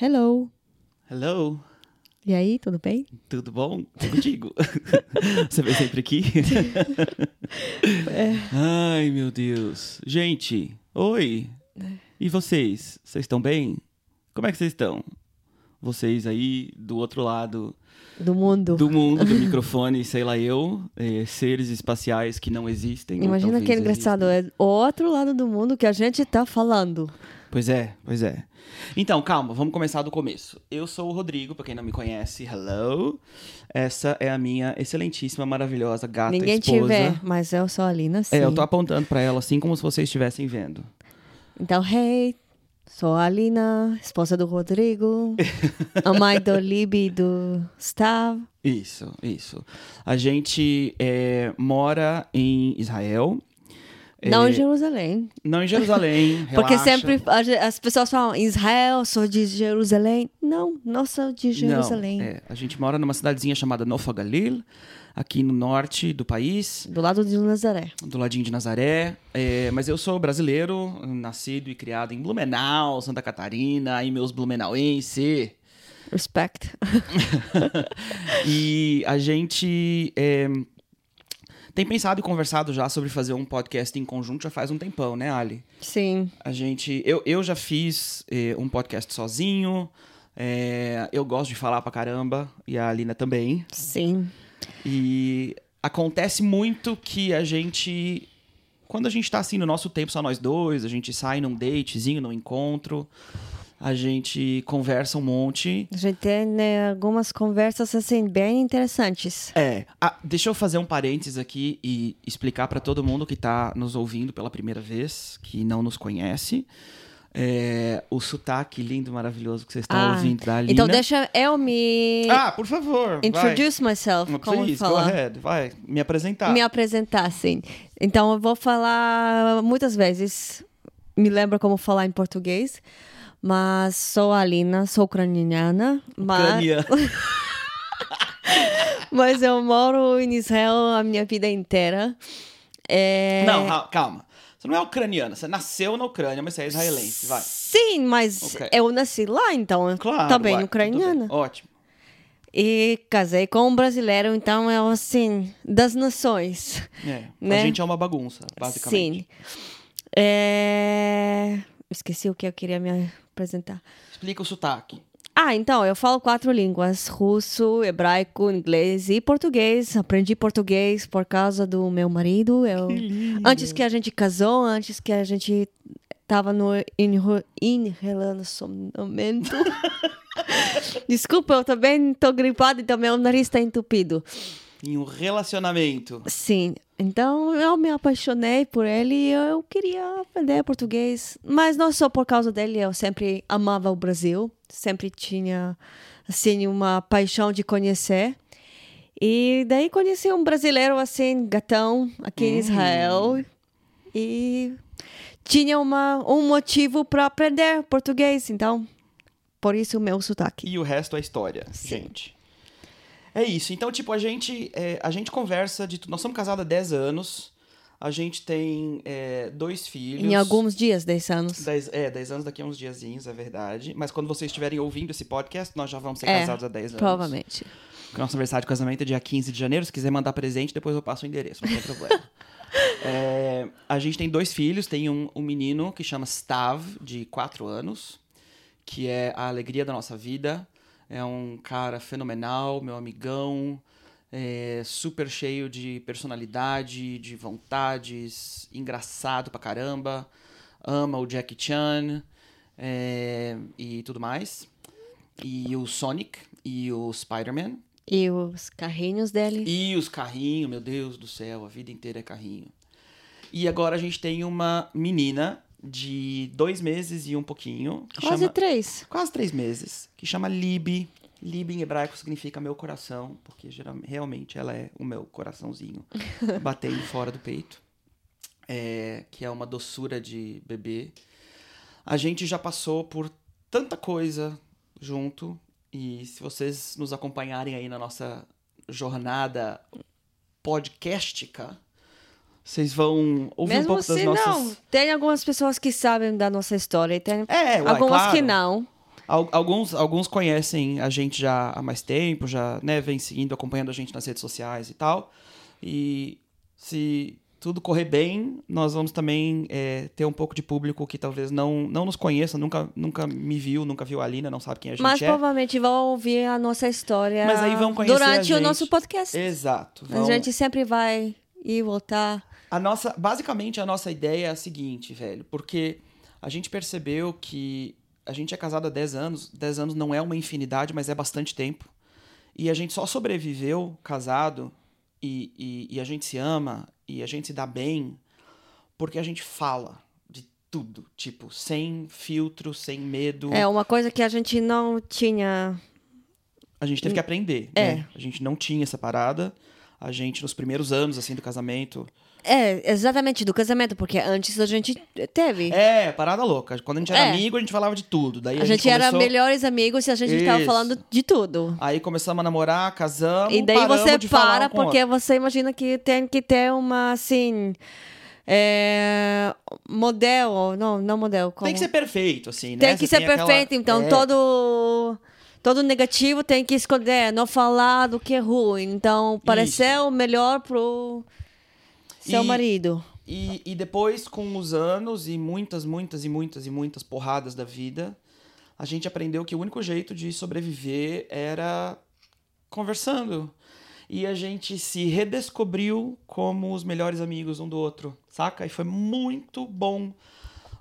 Hello. Hello, E aí, tudo bem? tudo bom? Contigo? Você vem sempre aqui? Ai, meu Deus. Gente, oi. E vocês? Vocês estão bem? Como é que vocês estão? Vocês aí do outro lado Do mundo. do mundo, do microfone, sei lá eu, eh, seres espaciais que não existem. Imagina que engraçado, é o outro lado do mundo que a gente tá falando. Pois é, pois é. Então, calma, vamos começar do começo. Eu sou o Rodrigo, pra quem não me conhece, hello. Essa é a minha excelentíssima, maravilhosa gata Ninguém te esposa. vê, mas eu sou a Lina, sim. É, eu tô apontando pra ela assim como se vocês estivessem vendo. Então, hey, sou a Lina, esposa do Rodrigo, a mãe do Libi e do Stav. Isso, isso. A gente é, mora em Israel, Não É, em Jerusalém. não em Jerusalém. Porque sempre as pessoas falam, Israel, sou de Jerusalém. Não, não sou de Jerusalém. Não, é, a gente mora numa cidadezinha chamada Nofa Galil, aqui no norte do país. Do lado de Nazaré. do ladinho de Nazaré. É, mas eu sou brasileiro, nascido e criado em Blumenau, Santa Catarina, aí meus blumenauense. Respect. e a gente é, tem pensado e conversado já sobre fazer um podcast em conjunto já faz um tempão, né, Ali? Sim. A gente, eu, eu já fiz é, um podcast sozinho. é, eu gosto de falar pra caramba e a Alina também. Sim. E acontece muito que a gente. Quando a gente tá assim no nosso tempo, só nós dois, a gente sai num datezinho, num encontro, a gente conversa um monte. A gente tem né, algumas conversas assim bem interessantes. É, ah, deixa eu fazer um parênteses aqui e explicar pra todo mundo que tá nos ouvindo pela primeira vez, que não nos conhece, é, o sotaque lindo, maravilhoso que vocês estão Ah, ouvindo da Alina. Então deixa eu me Ah, por favor. introduce myself, vai. como Please, go falar. ahead. Vai, me apresentar. Me apresentar, sim. Então eu vou falar muitas vezes. Me lembra como falar em português. Mas sou a Alina, sou ucraniana. Mas, Ucrania. mas eu moro em Israel a minha vida inteira. É... Não, calma. Você não é ucraniana, você nasceu na Ucrânia, mas você é israelense, vai. Sim, mas Ok. eu nasci lá, então Claro. também vai, ucraniana. Ótimo. E casei com um brasileiro, então é assim, das nações. É, Né? A gente é uma bagunça, basicamente. Sim. É... Esqueci o que eu queria me apresentar. Explica o sotaque. Ah, então, eu falo quatro línguas: russo, hebraico, inglês e português. Aprendi português por causa do meu marido. Eu... Antes que a gente casou, antes que a gente tava no em, em relacionamento. Desculpa, eu também tô gripada, então meu nariz tá entupido. Em um relacionamento. Sim, então eu me apaixonei por ele e eu queria aprender português. Mas não só por causa dele, eu sempre amava o Brasil, sempre tinha assim uma paixão de conhecer. E daí conheci um brasileiro assim, gatão, aqui em Israel. E tinha uma, um motivo para aprender português, então por isso o meu sotaque. E o resto é história, gente. É isso. Então, tipo, a gente, é, a gente conversa de tudo. Nós somos casados há 10 anos. A gente tem é, dois filhos. Em alguns dias, 10 anos. 10, é, 10 anos daqui a uns diazinhos, é verdade. Mas quando vocês estiverem ouvindo esse podcast, nós já vamos ser É, casados há 10 anos. Provavelmente. Nosso aniversário de casamento é dia 15 de janeiro. Se quiser mandar presente, depois eu passo o endereço, não tem problema. É, a gente tem dois filhos. Tem um, um menino que chama Stav, de 4 anos, que é a alegria da nossa vida. É um cara fenomenal, meu amigão, é, super cheio de personalidade, de vontades, engraçado pra caramba, ama o Jackie Chan é, e tudo mais. E o Sonic e o Spider-Man. E os carrinhos dele. E os carrinhos, meu Deus do céu, a vida inteira é carrinho. E agora a gente tem uma menina de dois meses e um pouquinho. Quase chama, três. Quase três meses. Que chama Lib. Lib em hebraico significa meu coração, porque realmente ela é o meu coraçãozinho batendo fora do peito. É, que é uma doçura de bebê. A gente já passou por tanta coisa junto. E se vocês nos acompanharem aí na nossa jornada podcastica, vocês vão ouvir Mesmo um pouco das se nossas. não, tem algumas pessoas que sabem da nossa história e tem É, uai, algumas claro. que não. Al- Alguns, alguns conhecem a gente já há mais tempo, já né, vem seguindo, acompanhando a gente nas redes sociais e tal. E se tudo correr bem, nós vamos também é, ter um pouco de público que talvez não, não nos conheça, nunca, nunca me viu, nunca viu a Alina, não sabe quem a gente Mas é. provavelmente vão ouvir a nossa história Mas aí vão conhecer durante a o nosso podcast. Exato. A vão- gente sempre vai ir e voltar. A nossa, basicamente, a nossa ideia é a seguinte, velho, porque a gente percebeu que a gente é casado há 10 anos, 10 anos não é uma infinidade, mas é bastante tempo. E a gente só sobreviveu casado e, e, e a gente se ama e a gente se dá bem porque a gente fala de tudo, tipo, sem filtro, sem medo. É uma coisa que a gente não tinha. A gente teve que aprender, É. né? A gente não tinha essa parada. A gente, nos primeiros anos, assim, do casamento, É, exatamente, do casamento, porque antes a gente teve. É, parada louca. Quando a gente era É. amigo, a gente falava de tudo. Daí a, a gente era começou... melhores amigos e a gente estava Isso. falando de tudo. Aí começamos a namorar, casamos, E daí você para um porque outro. você imagina que tem que ter uma, assim. É, modelo. Não, não modelo. Como... Tem que ser perfeito, assim, né? Tem que Você ser aquela- perfeito, então É. todo. Todo negativo tem que esconder, não falar do que é ruim. Então, parecer o melhor pro seu E- marido. E, e depois, com os anos e muitas, muitas e muitas e muitas porradas da vida, a gente aprendeu que o único jeito de sobreviver era conversando. E a gente se redescobriu como os melhores amigos um do outro, saca? E foi muito bom.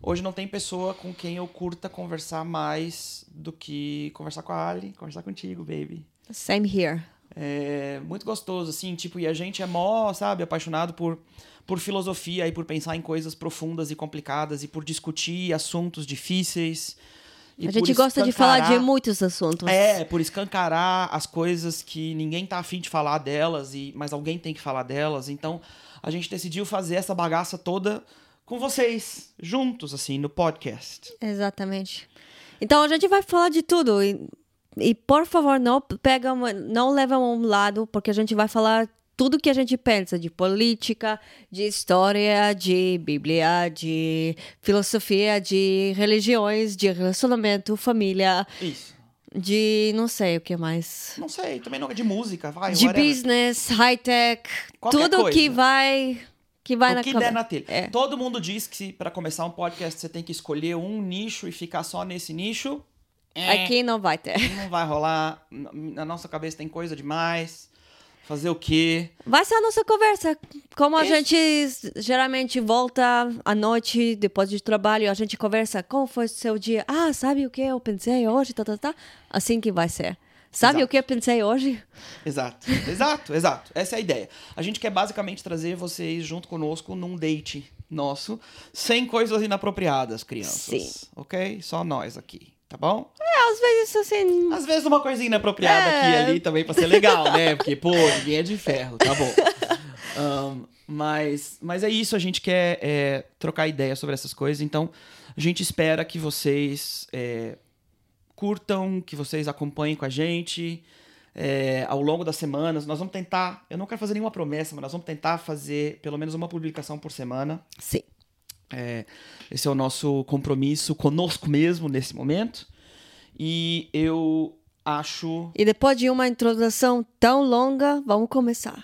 Hoje não tem pessoa com quem eu curta conversar mais do que conversar com a Ali, conversar contigo, baby. Same here. É muito gostoso, assim, tipo, e a gente é mó, sabe, apaixonado por, por filosofia e por pensar em coisas profundas e complicadas e por discutir assuntos difíceis. a gente gosta de falar de muitos assuntos. É, por escancarar as coisas que ninguém tá afim de falar delas, e mas alguém tem que falar delas. Então, a gente decidiu fazer essa bagaça toda com vocês, juntos, assim, no podcast. Exatamente. Então a gente vai falar de tudo e, e por favor não pega não leva um lado porque a gente vai falar tudo que a gente pensa de política, de história, de Bíblia, de filosofia, de religiões, de relacionamento, família, Isso. de não sei o que mais. Não sei, também não é de música, vai. De whatever. business, high tech, Qualquer tudo que coisa. vai que vai o na que cabeça. der na telha. É. Todo mundo diz que para começar um podcast você tem que escolher um nicho e ficar só nesse nicho. É, Aqui não vai ter. não vai rolar. Na nossa cabeça tem coisa demais. Fazer o quê? Vai ser a nossa conversa. Como a Isso. gente geralmente volta à noite, depois de trabalho, a gente conversa. Como foi o seu dia? Ah, sabe o que eu pensei hoje? Tá, tá, tá. Assim que vai ser. Sabe Exato. o que eu pensei hoje? Exato, exato, exato. Essa é a ideia. A gente quer basicamente trazer vocês junto conosco num date nosso, sem coisas inapropriadas, crianças. Sim. Ok? Só nós aqui, tá bom? É, às vezes assim. Às vezes uma coisinha inapropriada É. aqui e ali também pra ser legal, né? Porque, pô, ninguém é de ferro, tá bom. Ahn, mas, mas é isso, a gente quer é, trocar ideia sobre essas coisas, então a gente espera que vocês é, curtam, que vocês acompanhem com a gente é, ao longo das semanas. Nós vamos tentar, eu não quero fazer nenhuma promessa, mas nós vamos tentar fazer pelo menos uma publicação por semana. Sim. É, esse é o nosso compromisso conosco mesmo nesse momento. E eu acho. E depois de uma introdução tão longa, vamos começar.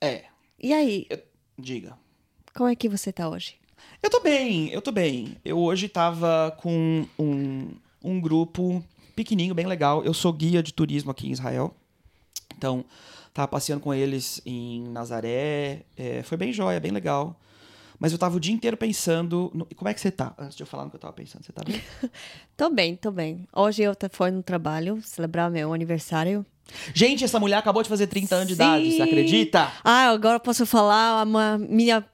É, E aí, diga. como é que você tá hoje? Eu tô bem, eu tô bem. Eu hoje tava com um, um grupo pequenininho, bem legal. Eu sou guia de turismo aqui em Israel. Então, tava passeando com eles em Nazaré. É, foi bem jóia, bem legal. Mas eu tava o dia inteiro pensando. No... Como é que você tá? Antes de eu falar no que eu tava pensando, você tá bem? Tô bem, tô bem. Hoje eu fui no trabalho celebrar meu aniversário. Gente, essa mulher acabou de fazer 30 anos de idade, você Sim. acredita? Ah, agora eu posso falar uma minha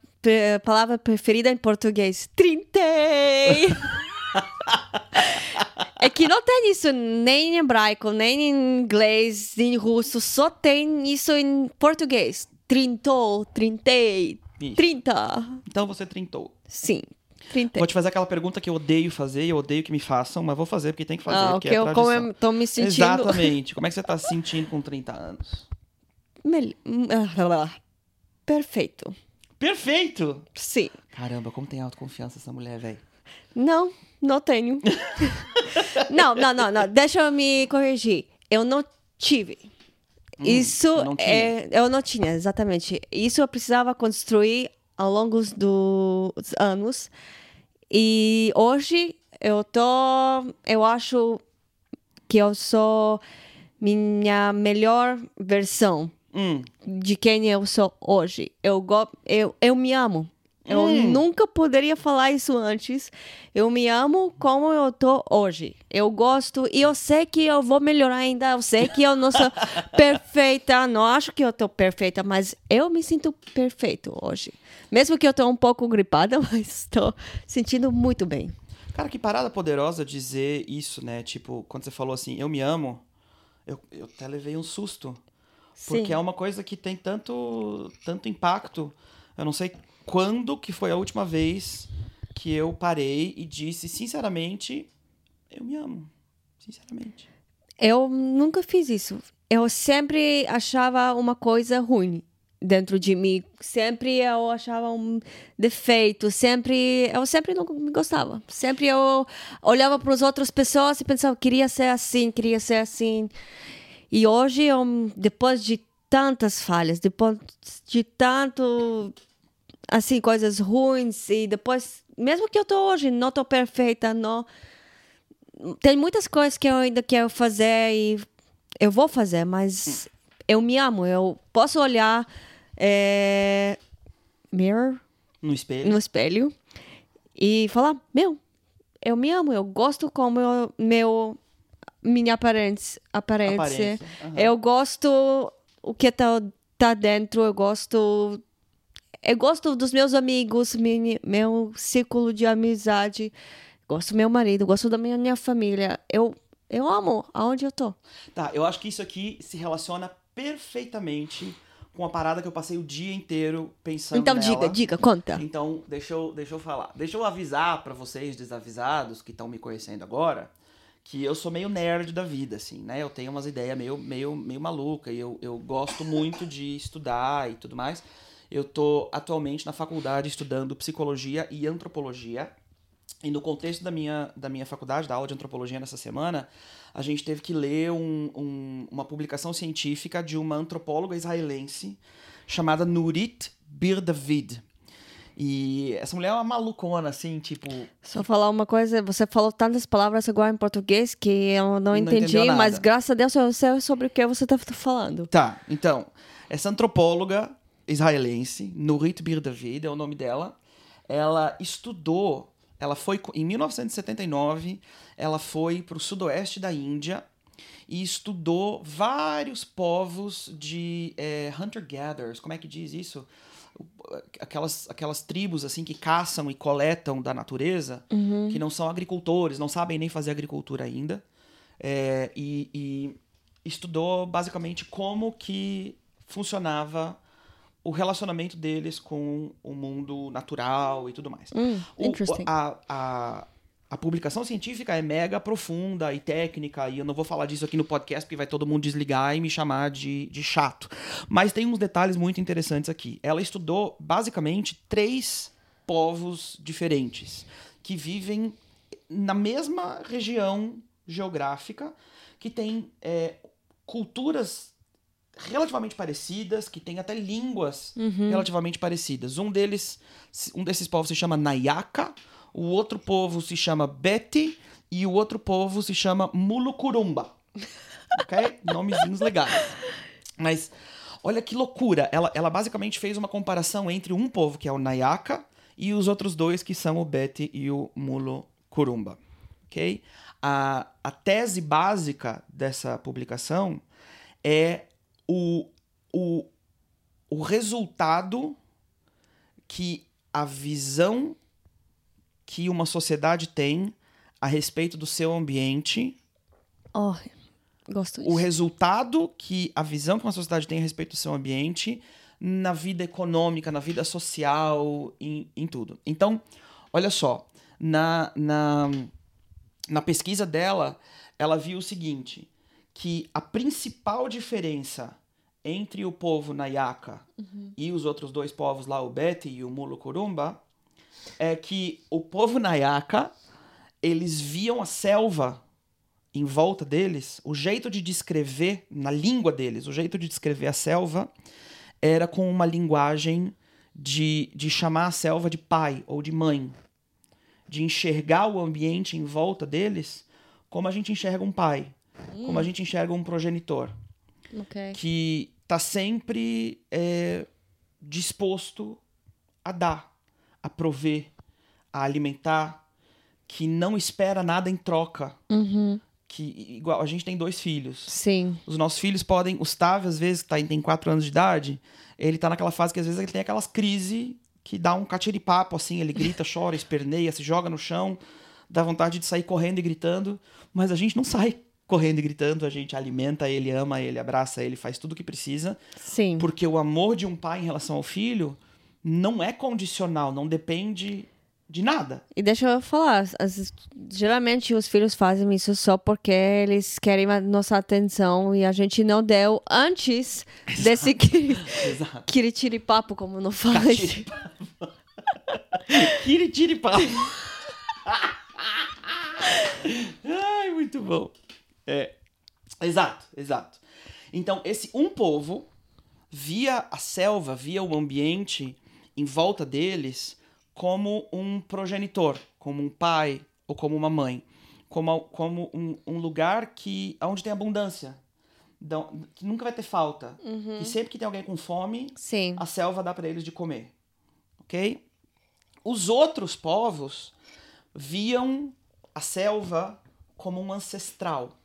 palavra preferida em português. Trintei! é que não tem isso nem em hebraico, nem em inglês, nem em russo. Só tem isso em português. Trintou, trintei, Isso. trinta. Então você trintou. Sim, trintei. Vou te fazer aquela pergunta que eu odeio fazer eu odeio que me façam, mas vou fazer porque tem que fazer, Ah, porque é eu, tradição. como eu tô me sentindo... Exatamente. Como é que você tá se sentindo com 30 anos? Mel- ah, Perfeito. Perfeito! Sim. Caramba, como tem autoconfiança essa mulher, velho. Não, não tenho. não, não, não, não. Deixa eu me corrigir. Eu não tive. Isso não tinha. é, eu não tinha, exatamente. Isso eu precisava construir ao longo dos anos. E hoje eu tô, eu acho que eu sou minha melhor versão Hum, de quem eu sou hoje. Eu, eu, eu me amo. Eu Hum. nunca poderia falar isso antes. Eu me amo como eu tô hoje. Eu gosto e eu sei que eu vou melhorar ainda. Eu sei que eu não sou perfeita. Não acho que eu tô perfeita, mas eu me sinto perfeito hoje. Mesmo que eu tô um pouco gripada, mas estou sentindo muito bem. Cara, que parada poderosa dizer isso, né? Tipo, quando você falou assim, eu me amo, eu, eu até levei um susto. Porque Sim. é uma coisa que tem tanto, tanto impacto. Eu não sei quando que foi a última vez que eu parei e disse, sinceramente, eu me amo. Sinceramente. Eu nunca fiz isso. Eu sempre achava uma coisa ruim dentro de mim. Sempre eu achava um defeito. Sempre eu sempre não me gostava. Sempre eu olhava para as outras pessoas e pensava queria ser assim, queria ser assim. E hoje, eu, depois de tantas falhas, depois de tanto assim coisas ruins e depois mesmo que eu tô hoje não tô perfeita, não tem muitas coisas que eu ainda quero fazer e eu vou fazer, mas eu me amo. Eu posso olhar é, mirror No espelho. no espelho e falar, meu, eu me amo, eu gosto como eu, meu minha aparência, aparência. Aparência, aham. Eu gosto o que tá, tá dentro, eu gosto eu gosto dos meus amigos, mini- meu círculo de amizade, gosto do meu marido, gosto da minha, minha família. Eu eu amo aonde eu tô. Tá, eu acho que isso aqui se relaciona perfeitamente com a parada que eu passei o dia inteiro pensando Então nela. diga, diga, conta. Então, deixa eu, deixa eu falar. Deixa eu avisar pra vocês desavisados que estão me conhecendo agora que eu sou meio nerd da vida, assim, né? Eu tenho umas ideias meio, meio, meio maluca e eu, eu gosto muito de estudar e tudo mais. Eu tô atualmente na faculdade estudando psicologia e antropologia. E no contexto da minha, da minha faculdade, da aula de antropologia nessa semana, a gente teve que ler um- um- uma publicação científica de uma antropóloga israelense chamada Nurit Bir David. E essa mulher é uma malucona, assim, tipo. Só falar uma coisa, você falou tantas palavras agora em português que eu não, entendi, mas graças a Deus eu sei sobre o que você tá falando. Tá, então, essa antropóloga israelense, Nurit Bir David é o nome dela, ela estudou, ela foi, em 1979, ela foi para o sudoeste da Índia e estudou vários povos de eh, hunter-gatherers, como é que diz isso? Aquelas, aquelas tribos, assim, que caçam e coletam da natureza, que não são agricultores, não sabem nem fazer agricultura ainda, é, e, e estudou basicamente como que funcionava o relacionamento deles com o mundo natural e tudo mais. Hum, O- a, a, a publicação científica é mega profunda e técnica, e eu não vou falar disso aqui no podcast, porque vai todo mundo desligar e me chamar de, de chato. Mas tem uns detalhes muito interessantes aqui. Ela estudou, basicamente, três povos diferentes, que vivem na mesma região geográfica, que tem é, culturas relativamente parecidas, que têm até línguas relativamente parecidas. Um deles, um desses povos se chama Nayaka, o outro povo se chama Beti e o outro povo se chama Mulukurumba. Ok? Nomezinhos legais. Mas olha que loucura. Ela, ela basicamente fez uma comparação entre um povo que é o Nayaka e os outros dois que são o Beti e o Mulukurumba. Ok? A, a tese básica dessa publicação é o, o, o resultado que a visão que uma sociedade tem a respeito do seu ambiente, Oh, gosto o disso. resultado que a visão que uma sociedade tem a respeito do seu ambiente na vida econômica, na vida social, em, em tudo. Então, olha só, na, na, na pesquisa dela, ela viu o seguinte, que a principal diferença entre o povo Nayaka e os outros dois povos lá, o Beti e o Mulukurumba, é que o povo Nayaka eles viam a selva em volta deles, o jeito de descrever, na língua deles, o jeito de descrever a selva era com uma linguagem de, de chamar a selva de pai ou de mãe. De enxergar o ambiente em volta deles como a gente enxerga um pai, como a gente enxerga um progenitor Ok. que tá sempre é, disposto a dar, a prover, a alimentar, que não espera nada em troca. Uhum. Que igual a gente tem dois filhos. Sim. Os nossos filhos podem, o Stave às vezes tá, tem quatro anos de idade, ele tá naquela fase que às vezes ele tem aquelas crises que dá um catiripapo assim, ele grita, chora, esperneia, se joga no chão, dá vontade de sair correndo e gritando, mas a gente não sai correndo e gritando, a gente alimenta ele, ama ele, abraça ele, faz tudo o que precisa. Sim. Porque o amor de um pai em relação ao filho não é condicional, não depende de nada. E deixa eu falar, as- geralmente os filhos fazem isso só porque eles querem a nossa atenção e a gente não deu antes desse Exato. kiritiripapo, como não fala. Catiripapo. Kiritiripapo. Ai, muito bom. É. Exato, exato. Então, esse um povo via a selva, via o ambiente em volta deles como um progenitor, como um pai ou como uma mãe, como, como um, um lugar que onde tem abundância, que nunca vai ter falta, e sempre que tem alguém com fome, Sim. a selva dá para eles de comer, ok? Os outros povos viam a selva como um ancestral.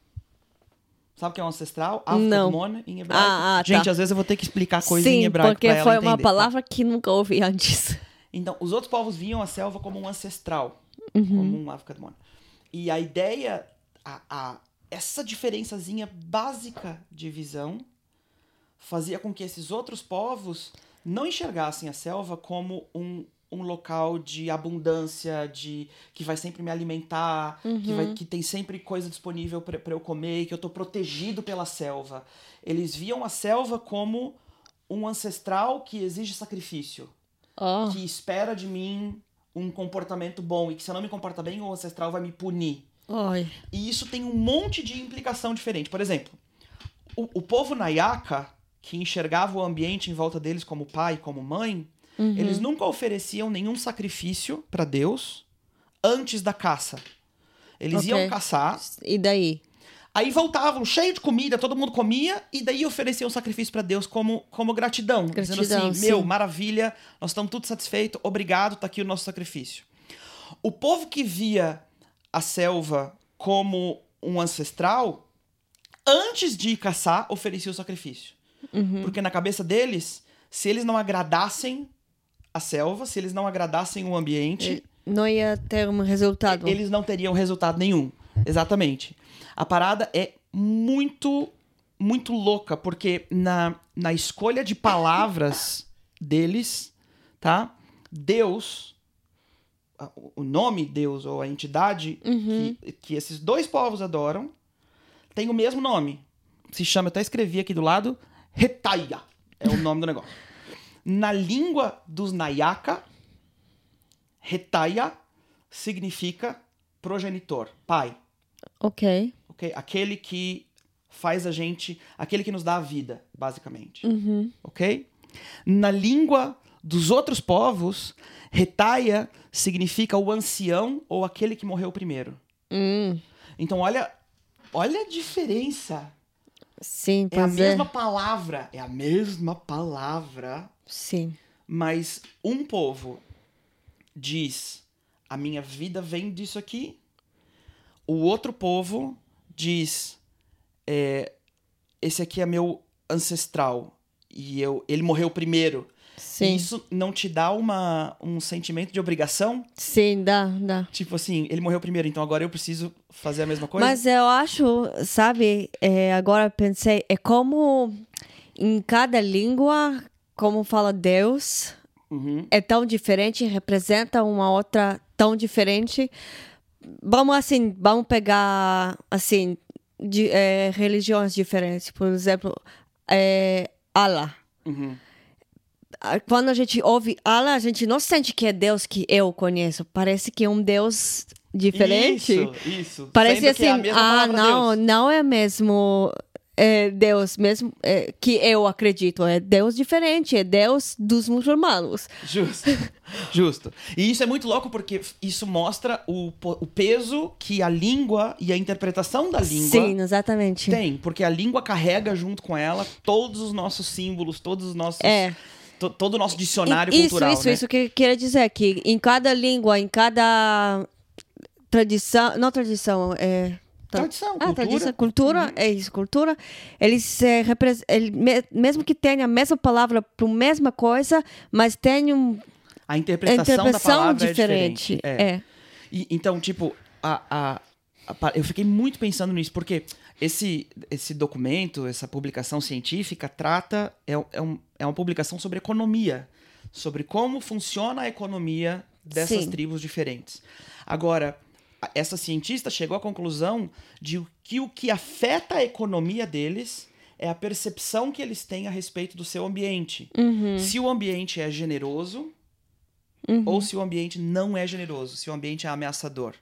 Sabe o que é um ancestral? Avkodmon, em hebraico. Ah, ah, tá. Gente, às vezes eu vou ter que explicar coisa em Sim, hebraico porque pra ela foi uma entender, tá? palavra que nunca ouvi antes. Então, os outros povos viam a selva como um ancestral, Uhum. como um Avkodmon. E a ideia, a, a- essa diferençazinha básica de visão fazia com que esses outros povos não enxergassem a selva como um, um local de abundância, de que vai sempre me alimentar, que, Uhum. vai, que tem sempre coisa disponível para eu comer, que eu tô protegido pela selva. Eles viam a selva como um ancestral que exige sacrifício Oh, que espera de mim um comportamento bom e que se eu não me comportar bem, o ancestral vai me punir. oi. E isso tem um monte de implicação diferente. Por exemplo, o, o povo Nayaka, que enxergava o ambiente em volta deles como pai, como mãe, Uhum. eles nunca ofereciam nenhum sacrifício para Deus antes da caça. Eles Ok. iam caçar, E daí? aí voltavam cheio de comida, todo mundo comia, e daí ofereciam sacrifício para Deus como, como gratidão. dizendo Gratidão, assim: Meu, sim. maravilha, nós estamos tudo satisfeitos, obrigado, tá aqui o nosso sacrifício. O povo que via a selva como um ancestral, antes de ir caçar, oferecia o sacrifício. Porque na cabeça deles, se eles não agradassem a selva, se eles não agradassem o ambiente, Não ia ter um resultado. eles não teriam resultado nenhum. Exatamente. A parada é muito, muito louca, porque na, na escolha de palavras deles, tá? Deus, o nome Deus ou a entidade que, que esses dois povos adoram, tem o mesmo nome. Se chama, eu até escrevi aqui do lado, Retaia. É o nome do negócio. Na língua dos Nayaka, Retaia significa progenitor, pai, Ok. ok? Aquele que faz a gente, aquele que nos dá a vida, basicamente, Uhum. ok? Na língua dos outros povos, Retaia significa o ancião ou aquele que morreu primeiro. Hum, Então olha, olha a diferença. sim, É a é. mesma palavra, é a mesma palavra, Sim. mas um povo diz: a minha vida vem disso aqui. O outro povo diz: é, esse aqui é meu ancestral e eu, ele morreu primeiro. Sim. Isso não te dá uma, um sentimento de obrigação? Sim, dá, dá. Tipo assim, ele morreu primeiro, então agora eu preciso fazer a mesma coisa? Mas eu acho, sabe, é, agora pensei, é como em cada língua, como fala Deus, Uhum. é tão diferente, representa uma outra tão diferente. Vamos assim, vamos pegar assim de, é, religiões diferentes, por exemplo, é, Allah. Uhum. Quando a gente ouve Allah, a gente não sente que é Deus que eu conheço. Parece que é um Deus diferente. Isso, isso. Parece Sendo que assim, é ah, não, Deus. não é mesmo é, Deus, mesmo é, que eu acredito, é Deus diferente, é Deus dos muçulmanos. Justo. Justo. E isso é muito louco porque isso mostra o, o peso que a língua e a interpretação da língua Sim, exatamente. tem. Porque a língua carrega junto com ela todos os nossos símbolos, todos os nossos. É. to- todo o nosso dicionário isso, cultural. isso, né? isso que quer dizer que em cada língua, em cada tradição, não tradição, é Tradição, ah, cultura. tradição, cultura, é isso, cultura. Eles é, repres- ele, me- mesmo que tenha a mesma palavra para a mesma coisa, mas tem um, A a interpretação, da interpretação palavra diferente. é diferente. É. E, então, tipo, a, a- a eu fiquei muito pensando nisso, porque esse, esse documento, essa publicação científica, trata. É, é, um- é uma publicação sobre economia. Sobre como funciona a economia dessas Sim. tribos diferentes. Agora, essa cientista chegou à conclusão de que o que afeta a economia deles é a percepção que eles têm a respeito do seu ambiente. Uhum, Se o ambiente é generoso, uhum. ou se o ambiente não é generoso, se o ambiente é ameaçador.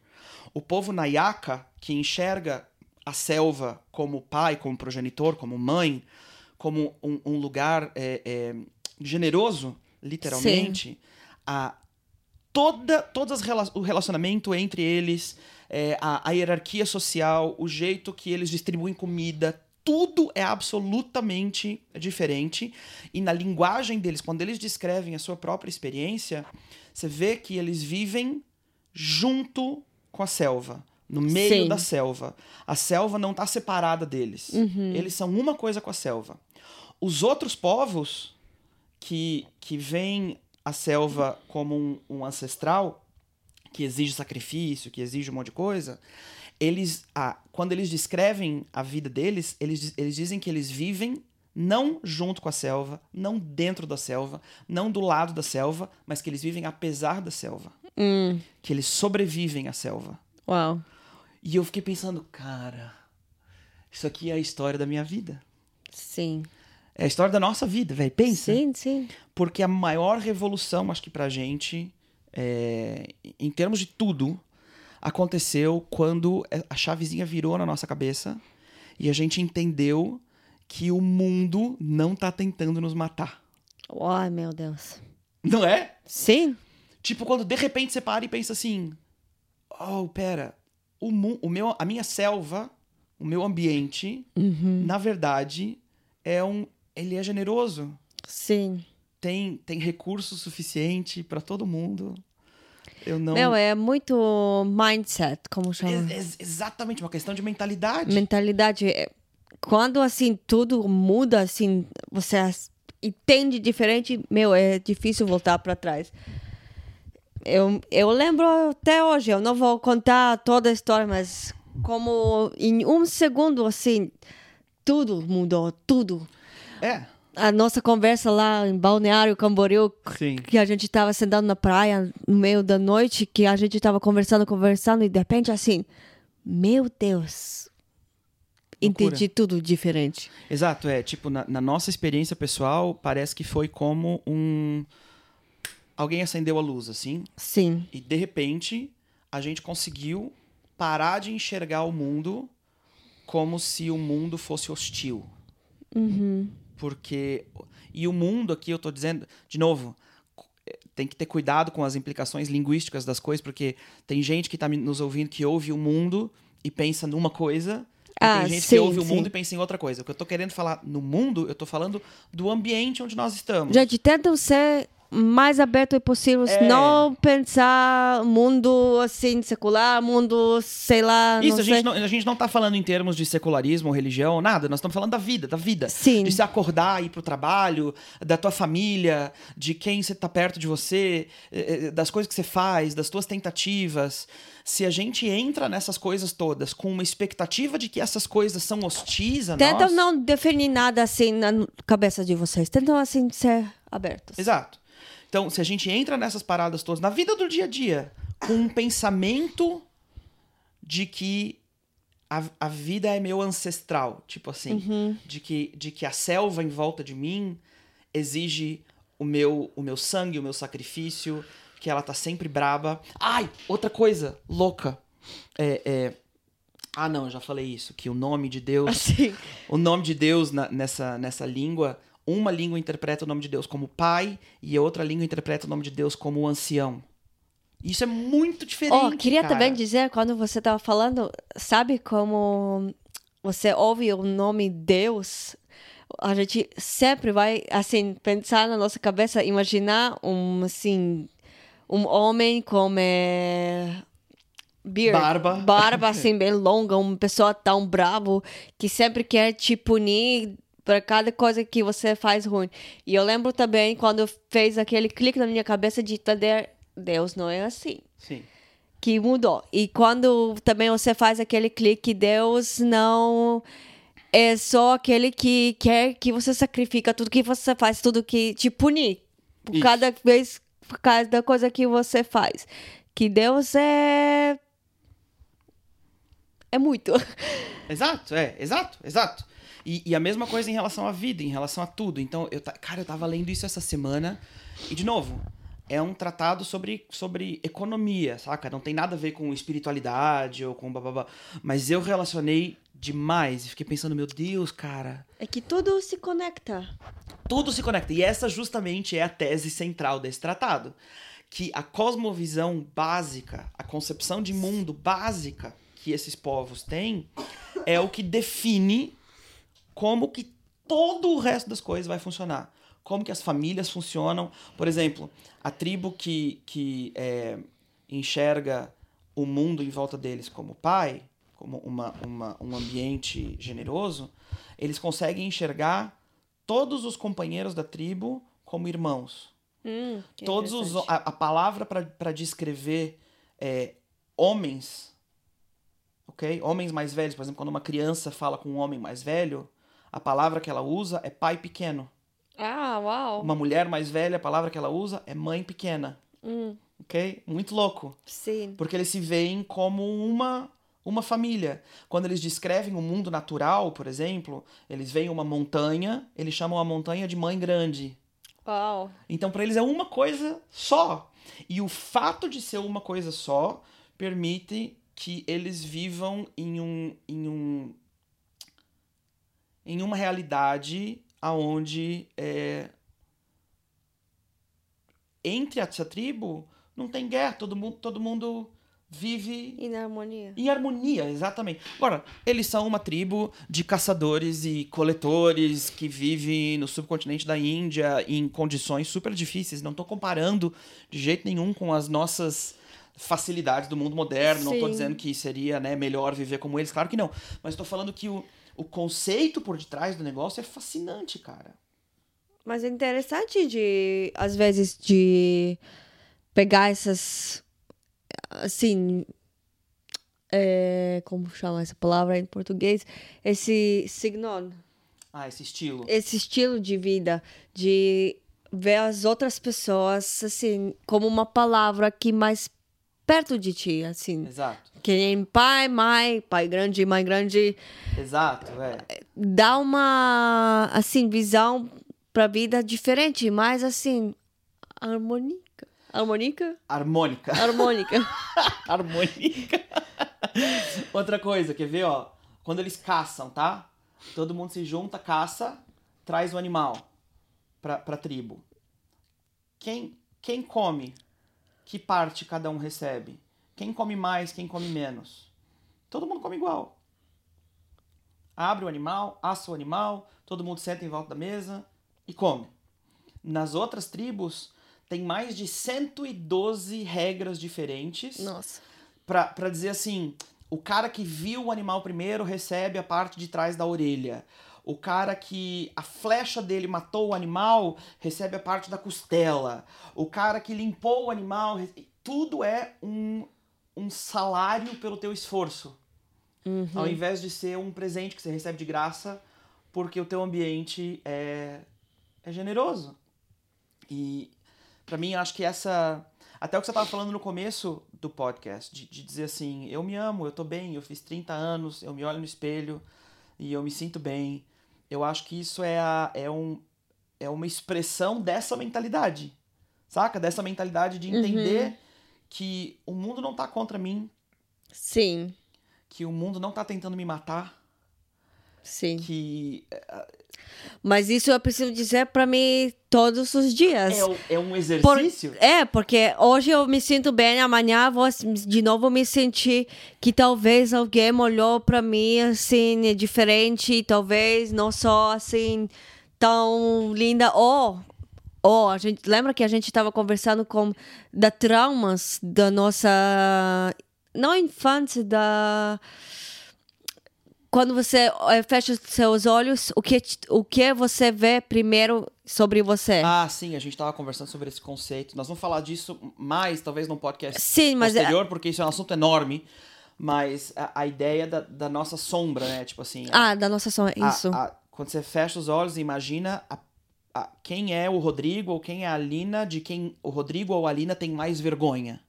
O povo Nayaka, que enxerga a selva como pai, como progenitor, como mãe, como um, um lugar é, é, generoso, literalmente, a, toda, todas as o relacionamento entre eles, é, a, a hierarquia social, o jeito que eles distribuem comida, tudo é absolutamente diferente. E na linguagem deles, quando eles descrevem a sua própria experiência, você vê que eles vivem junto com a selva, no meio Sim. da selva. A selva não está separada deles. Uhum. Eles são uma coisa com a selva. Os outros povos que, que veem a selva como um, um ancestral, que exige sacrifício, que exige um monte de coisa, eles, ah, quando eles descrevem a vida deles, eles, eles dizem que eles vivem não junto com a selva, não dentro da selva, não do lado da selva, mas que eles vivem apesar da selva. Hum, Que eles sobrevivem à selva. uau. E eu fiquei pensando, cara, isso aqui é a história da minha vida. Sim. É a história da nossa vida, velho. Pensa. Sim, sim. Porque a maior revolução, acho que pra gente, é, em termos de tudo, aconteceu quando a chavezinha virou na nossa cabeça e a gente entendeu que o mundo não tá tentando nos matar. Ai, meu Deus. Não é? Sim. Tipo, quando de repente você para e pensa assim: oh, pera, o, o meu, a minha selva, o meu ambiente, Uhum. na verdade, é um. Ele é generoso. Sim. Tem, tem recurso suficiente pra todo mundo. Eu não. Meu, é muito mindset, como chama? É- é exatamente uma questão de mentalidade. Mentalidade. é- Quando, assim, tudo muda, assim, você entende diferente, meu, é difícil voltar para trás. Eu, eu lembro até hoje, eu não vou contar toda a história, mas como em um segundo, assim, tudo mudou, tudo. É. A nossa conversa lá em Balneário Camboriú, Sim. que a gente tava sentado na praia no meio da noite, que a gente tava conversando, conversando, e de repente assim, meu Deus, entendi tudo diferente. Exato, é. Tipo, na, na nossa experiência pessoal, parece que foi como um. Alguém acendeu a luz, assim, Sim, e de repente a gente conseguiu parar de enxergar o mundo como se o mundo fosse hostil. uhum. Porque. E o mundo aqui, eu tô dizendo, de novo, eh, tem que ter cuidado com as implicações linguísticas das coisas, porque tem gente que tá me- nos ouvindo que ouve o mundo e pensa numa coisa. Ah, tem gente sim, que ouve o sim. mundo e pensa em outra coisa. O que eu tô querendo falar no mundo, eu tô falando do ambiente onde nós estamos. Gente, tentam ser mais aberto possível, É. não pensar mundo assim secular, mundo sei lá, Isso, não a sei. gente, não, a gente não tá falando em termos de secularismo, religião, nada. Nós estamos falando da vida, da vida. Sim. De se acordar, ir pro trabalho, da tua família, de quem você tá perto de você, eh, eh, das coisas que você faz, das tuas tentativas. Se a gente entra nessas coisas todas com uma expectativa de que essas coisas são hostis a Tentam nós... não definir nada assim na cabeça de vocês. Tentam assim ser abertos. Exato. Então, se a gente entra nessas paradas todas, na vida do dia a dia, com um pensamento de que a, a vida é meu ancestral, tipo assim, Uhum. de, que, de que a selva em volta de mim exige o meu, o meu sangue, o meu sacrifício, que ela tá sempre braba. Ai, outra coisa louca. É, é... Ah, não, eu já falei isso, que o nome de Deus, Assim. o nome de Deus na- nessa, nessa língua, uma língua interpreta o nome de Deus como pai e a outra língua interpreta o nome de Deus como ancião. Isso é muito diferente. Oh, queria cara. também dizer, quando você estava falando, sabe como você ouve o nome Deus? A gente sempre vai, assim, pensar na nossa cabeça, imaginar um, assim, um homem com eh, beard, Barba. barba, assim, bem longa, uma pessoa tão bravo que sempre quer te punir para cada coisa que você faz ruim. E eu lembro também quando fez aquele clique na minha cabeça de entender Deus não é assim Sim. que mudou. E quando também você faz aquele clique, Deus não é só aquele que quer que você sacrifica tudo que você faz, tudo que te punir. Por Isso. cada vez, por cada coisa que você faz. Que Deus é. É muito. Exato, é, exato, exato. E, e a mesma coisa em relação à vida, em relação a tudo. Então, eu, cara, eu tava lendo isso essa semana. E, de novo, é um tratado sobre, sobre economia, saca? Não tem nada a ver com espiritualidade ou com bababá. Mas eu relacionei demais e fiquei pensando, meu Deus, cara, É que tudo se conecta. tudo se conecta. E essa justamente é a tese central desse tratado. Que a cosmovisão básica, a concepção de mundo básica que esses povos têm, é o que define como que todo o resto das coisas vai funcionar. Como que as famílias funcionam. Por exemplo, a tribo que, que é, enxerga o mundo em volta deles como pai, como uma, uma, um ambiente generoso, eles conseguem enxergar todos os companheiros da tribo como irmãos. Hum, Todos os, a, a palavra para descrever é, homens, ok? Homens mais velhos, por exemplo, quando uma criança fala com um homem mais velho, a palavra que ela usa é pai pequeno. Ah, uau. Uma mulher mais velha, a palavra que ela usa é mãe pequena, Hum, ok? Muito louco. sim. Porque eles se veem como uma uma família. Quando eles descrevem o mundo natural, por exemplo, eles veem uma montanha, eles chamam a montanha de mãe grande. Uau. Então, para eles é uma coisa só. E o fato de ser uma coisa só permite que eles vivam em um em um em uma realidade aonde é, entre essa tribo não tem guerra, todo mundo todo mundo vive E na harmonia. em harmonia, exatamente. Agora, eles são uma tribo de caçadores e coletores que vivem no subcontinente da Índia em condições super difíceis. Não estou comparando de jeito nenhum com as nossas facilidades do mundo moderno. Não estou Sim. dizendo que seria né, melhor viver como eles, claro que não. Mas estou falando que o, o conceito por detrás do negócio é fascinante, cara. Mas é interessante de, às vezes, de pegar essas, assim, é, como chama essa palavra em português? Esse signon, Ah, esse estilo. esse estilo de vida, de ver as outras pessoas, assim, como uma palavra que mais perto de ti, assim. Exato. Que nem pai, mãe, pai grande, mãe grande. Exato, é. Dá uma, assim, visão pra vida diferente, mais, assim, harmônica. Harmônica? Harmônica. Harmônica. harmônica. Outra coisa, quer ver, ó? Quando eles caçam, tá? Todo mundo se junta, caça, traz o animal pra, pra tribo. Quem, quem come? Que parte cada um recebe? Quem come mais, quem come menos? Todo mundo come igual. Abre o animal, assa o animal, todo mundo senta em volta da mesa e come. Nas outras tribos, tem mais de 112 regras diferentes Nossa. pra pra dizer assim: o cara que viu o animal primeiro recebe a parte de trás da orelha. O cara que a flecha dele matou o animal recebe a parte da costela. O cara que limpou o animal. Tudo é um, um salário pelo teu esforço. Ao invés de ser um presente que você recebe de graça porque o teu ambiente é, é generoso. E pra mim, eu acho que essa. Até o que você tava falando no começo do podcast, de, de dizer assim: eu me amo, eu tô bem, eu fiz 30 anos, eu me olho no espelho e eu me sinto bem. Eu acho que isso é, a, é, um, é uma expressão dessa mentalidade. Saca? Dessa mentalidade de Uhum. entender que o mundo não tá contra mim, Sim, que o mundo não tá tentando me matar, sim. que Mas isso eu preciso dizer pra mim todos os dias. é, é um Por- exercício. é, porque hoje eu me sinto bem, amanhã vou de novo me sentir que talvez alguém olhou pra mim assim, diferente, talvez não sou assim tão linda. Ou, ou a gente lembra que a gente estava conversando com da traumas da nossa não infância da quando você eh, fecha os seus olhos, o que o que você vê primeiro sobre você? Ah, sim, a gente tava conversando sobre esse conceito. Nós vamos falar disso mais, talvez, num podcast Sim, mas é- posterior, porque isso é um assunto enorme. Mas a, a ideia da, da nossa sombra, né? Tipo assim. Ah, da nossa som, a- isso. a- quando você fecha os olhos imagina a- a- quem é o Rodrigo ou quem é a Alina, de quem o Rodrigo ou a Alina tem mais vergonha.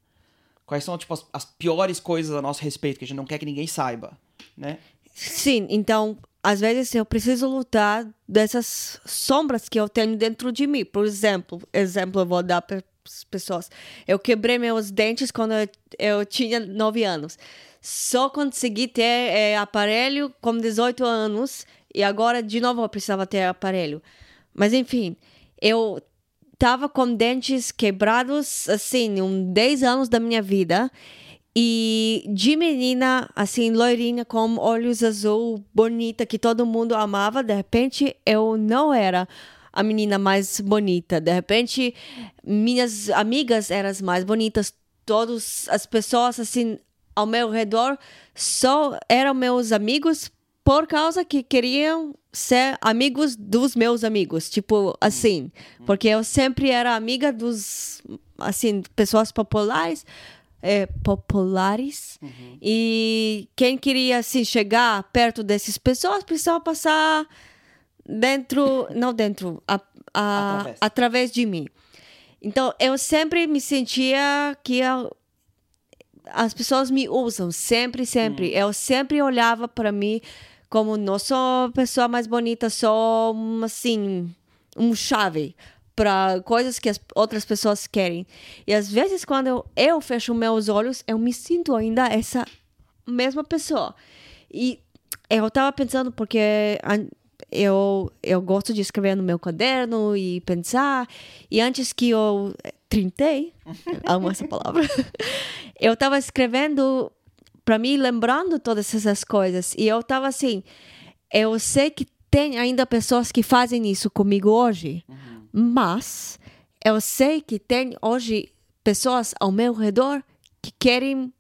Quais são, tipo, as, as piores coisas a nosso respeito, que a gente não quer que ninguém saiba, né? Sim, então, às vezes eu preciso lutar dessas sombras que eu tenho dentro de mim. Por exemplo, exemplo eu vou dar para as pessoas. Eu quebrei meus dentes quando eu, eu tinha 9 anos. Só consegui ter eh, aparelho com 18 anos e agora de novo eu precisava ter aparelho. Mas enfim, eu tava com dentes quebrados assim, um 10 anos da minha vida. E de menina, assim, loirinha, com olhos azul, bonita, que todo mundo amava, de repente eu não era a menina mais bonita. De repente, minhas amigas eram as mais bonitas. Todas as pessoas, assim, ao meu redor só eram meus amigos por causa que queriam ser amigos dos meus amigos, tipo assim, porque eu sempre era amiga dos assim pessoas populares, é, populares e quem queria assim chegar perto dessas pessoas precisava passar dentro, não dentro, a, a- Através. através de mim. Então eu sempre me sentia que eu, as pessoas me usam sempre, sempre. Eu sempre olhava para mim como não sou a pessoa mais bonita, sou assim um chave para coisas que as outras pessoas querem. E às vezes quando eu, eu fecho meus olhos, eu me sinto ainda essa mesma pessoa. E eu tava pensando porque eu, eu gosto de escrever no meu caderno e pensar. E antes que eu eh, trintei, amo essa palavra, eu tava escrevendo para mim, lembrando todas essas coisas. E eu tava assim, eu sei que tem ainda pessoas que fazem isso comigo hoje, mas eu sei que tem hoje pessoas ao meu redor que querem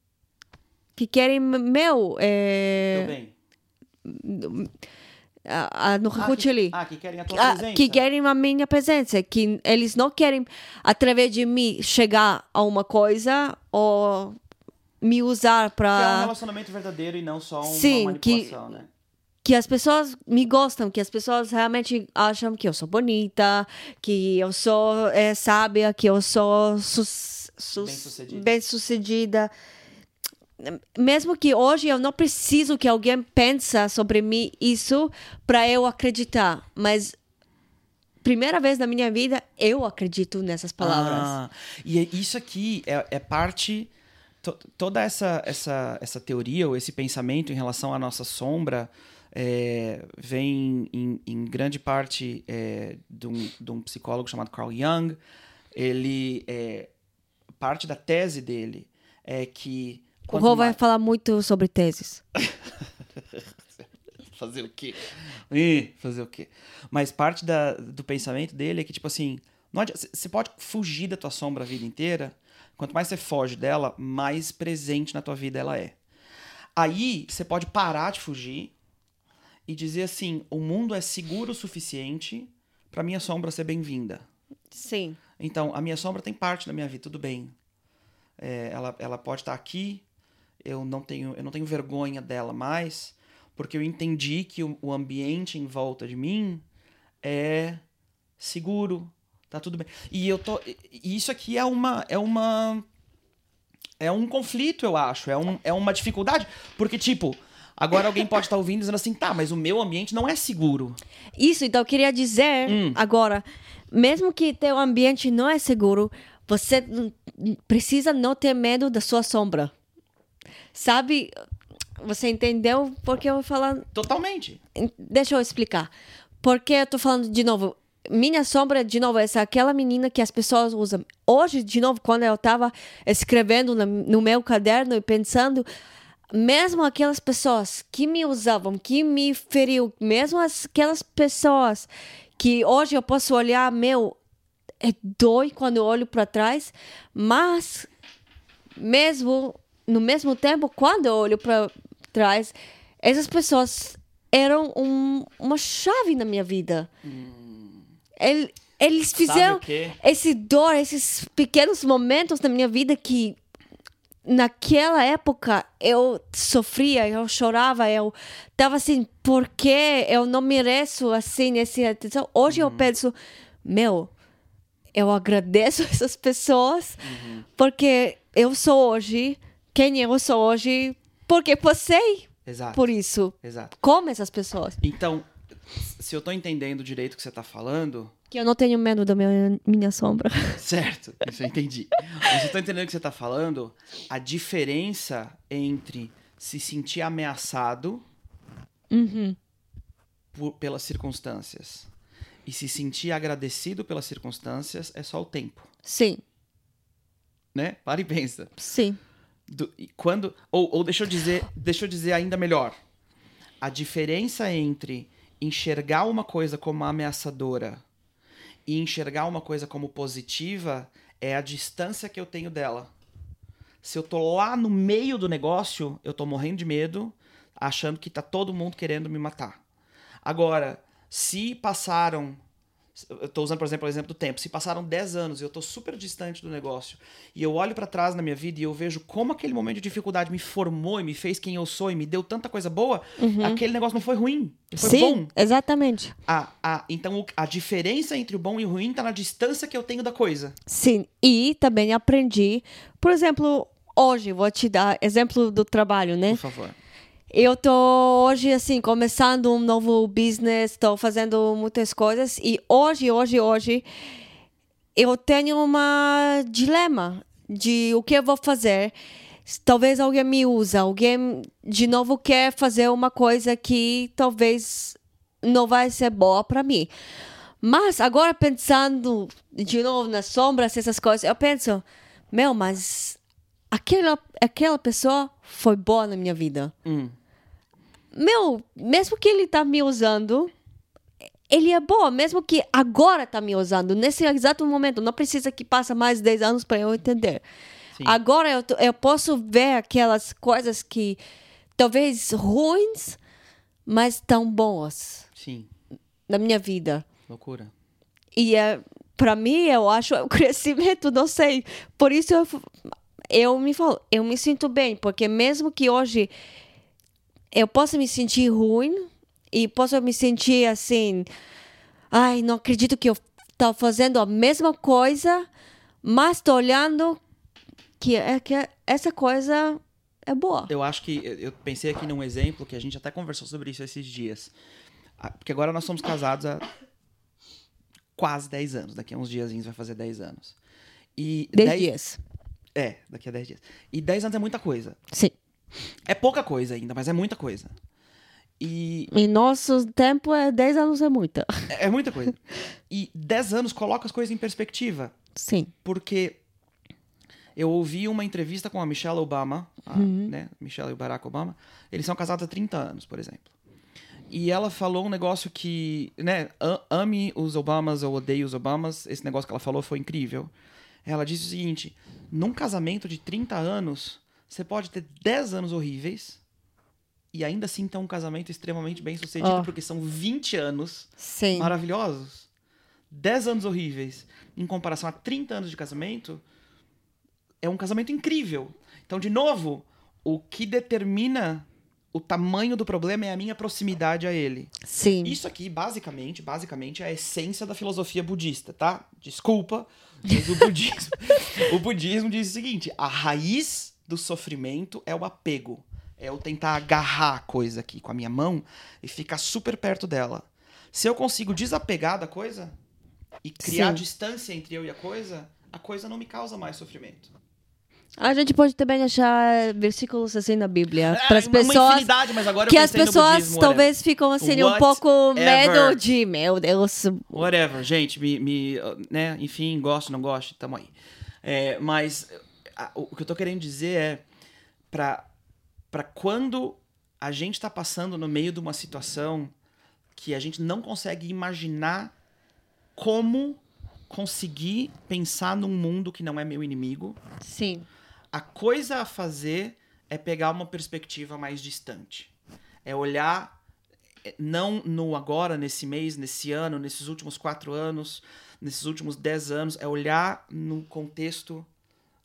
que querem meu é, a, a no Ah, que, ali. ah, que querem a tua Ah, presença. que querem a minha presença, que eles não querem, através de mim, chegar a uma coisa ou me usar Que é um para relacionamento verdadeiro e não só uma Sim, que- manipulação, né? Que as pessoas me gostam, que as pessoas realmente acham que eu sou bonita, que eu sou é, sábia, que eu sou sus- sus- Bem-sucedida. bem-sucedida. Mesmo que hoje eu não preciso que alguém pense sobre mim isso para eu acreditar, mas primeira vez na minha vida eu acredito nessas palavras. Ah, e é- isso aqui é, é parte. to- toda essa, essa, essa teoria ou esse pensamento em relação à nossa sombra é, vem em, em grande parte é, de, um, de um psicólogo chamado Carl Jung. Ele. É, parte da tese dele é que. O Rô vai mais- falar muito sobre teses. Fazer o quê? Ih, fazer o quê? Mas parte da, do pensamento dele é que, tipo assim, você pode fugir da tua sombra a vida inteira. Quanto mais você foge dela, mais presente na tua vida ela é. Aí você pode parar de fugir e dizer assim: o mundo é seguro o suficiente para minha sombra ser bem-vinda. Sim. Então, a minha sombra tem parte da minha vida, tudo bem. É, ela, ela pode estar aqui, eu não tenho, eu não tenho vergonha dela mais, porque eu entendi que o, o ambiente em volta de mim é seguro, tá tudo bem. E eu tô, e isso aqui é uma, é uma, é um conflito, eu acho, é, um, é uma dificuldade, porque tipo, agora alguém pode estar ouvindo dizendo assim, tá, mas o meu ambiente não é seguro. Isso, então eu queria dizer Hum. agora, mesmo que teu ambiente não é seguro, Você precisa não ter medo da sua sombra. Sabe? Você entendeu porque eu vou falar Totalmente. Deixa eu explicar. Porque eu tô falando de novo. Minha sombra, de novo, essa é aquela menina que as pessoas usam. Hoje, de novo, quando eu tava escrevendo no meu caderno e pensando, mesmo aquelas pessoas que me usavam, que me feriu, mesmo as- aquelas pessoas que hoje eu posso olhar, meu, é dói quando eu olho para trás, mas mesmo no mesmo tempo, quando eu olho para trás, essas pessoas eram um- uma chave na minha vida. El- eles fizeram esse dor, esses pequenos momentos na minha vida que naquela época eu sofria, eu chorava, eu tava assim, por que eu não mereço assim essa atenção? Hoje eu penso, meu, eu agradeço essas pessoas porque eu sou hoje quem eu sou hoje porque passei Exato. por isso. Exato. Como essas pessoas. Então, se eu tô entendendo direito o que você tá falando, Que eu não tenho medo da minha, minha sombra. certo, isso eu entendi. Mas eu tô entendendo o que você tá falando, a diferença entre se sentir ameaçado por- pelas circunstâncias e se sentir agradecido pelas circunstâncias é só o tempo, Sim, né? Para e pensa. sim. Do- e quando ou, ou deixa eu dizer deixa eu dizer ainda melhor a diferença entre enxergar uma coisa como ameaçadora e enxergar uma coisa como positiva é a distância que eu tenho dela. Se eu tô lá no meio do negócio eu tô morrendo de medo achando que tá todo mundo querendo me matar. Agora se passaram eu tô usando, por exemplo, o exemplo do tempo. Se passaram 10 anos e eu tô super distante do negócio, e eu olho pra trás na minha vida e eu vejo como aquele momento de dificuldade me formou e me fez quem eu sou e me deu tanta coisa boa, aquele negócio não foi ruim, foi Sim, bom. exatamente. A, a, então a diferença entre o bom e o ruim tá na distância que eu tenho da coisa. Sim, e também aprendi, por exemplo, hoje, vou te dar exemplo do trabalho, né? Por favor. Eu tô hoje, assim, começando um novo business, tô fazendo muitas coisas, e hoje, hoje, hoje, eu tenho uma dilema de o que eu vou fazer. Talvez alguém me usa, alguém de novo quer fazer uma coisa que talvez não vai ser boa para mim. Mas agora pensando de novo nas sombras, essas coisas, eu penso, meu, mas aquela, aquela pessoa foi boa na minha vida. Hum. Meu, mesmo que ele tá me usando, ele é bom, mesmo que agora tá me usando, nesse exato momento. Não precisa que passe mais 10 anos para eu entender. Sim. Agora eu, eu posso ver aquelas coisas que talvez ruins, mas tão boas Sim. na minha vida. Loucura. E é, para mim, eu acho o crescimento, não sei. Por isso eu, eu me falo, eu me sinto bem, porque mesmo que hoje eu possa me sentir ruim e possa me sentir assim, ai, não acredito que eu estou fazendo a mesma coisa, mas estou olhando que, é, que essa coisa é boa. Eu acho que eu eu pensei aqui num exemplo que a gente até conversou sobre isso esses dias. Ah, Porque agora nós somos casados há quase 10 anos. Daqui a uns diazinhos vai fazer 10 anos. E 10 dez- dias. É, daqui a 10 dias. E 10 anos é muita coisa. Sim. É pouca coisa ainda, mas é muita coisa. E Em nosso tempo, é 10 anos é muita. é é muita coisa. E 10 anos coloca as coisas em perspectiva. Sim. Porque eu ouvi uma entrevista com a Michelle Obama, a, né? Michelle e o Barack Obama. Eles são casados há 30 anos, por exemplo. E ela falou um negócio que, né, ame os Obamas ou odeie os Obamas. Esse negócio que ela falou foi incrível. Ela disse o seguinte: num casamento de 30 anos, você pode ter 10 anos horríveis e ainda assim ter um casamento extremamente bem sucedido, Ó. porque são 20 anos Sim. maravilhosos. 10 anos horríveis em comparação a 30 anos de casamento, é um casamento incrível. Então, de novo, o que determina o tamanho do problema é a minha proximidade a ele. Sim. Isso aqui, basicamente, basicamente é a essência da filosofia budista, tá? Desculpa, mas o budismo, o budismo diz o seguinte: a raiz do sofrimento é o apego. É eu tentar agarrar a coisa aqui com a minha mão e ficar super perto dela. Se eu consigo desapegar da coisa e criar Sim. distância entre eu e a coisa, a coisa não me causa mais sofrimento. A gente pode também achar versículos assim na Bíblia É, para as pessoas que as pessoas budismo, talvez ficam assim um Whatever. pouco medo de meu Deus. Whatever, gente, me, me, né, enfim, gosto, não gosto, tamo aí. É, mas a- o, que eu tô querendo dizer é pra, pra quando a gente tá passando no meio de uma situação que a gente não consegue imaginar como conseguir pensar num mundo que não é meu inimigo, Sim. a coisa a fazer é pegar uma perspectiva mais distante. É olhar é, não no agora, nesse mês, nesse ano, nesses últimos quatro anos, nesses últimos dez anos, é olhar no contexto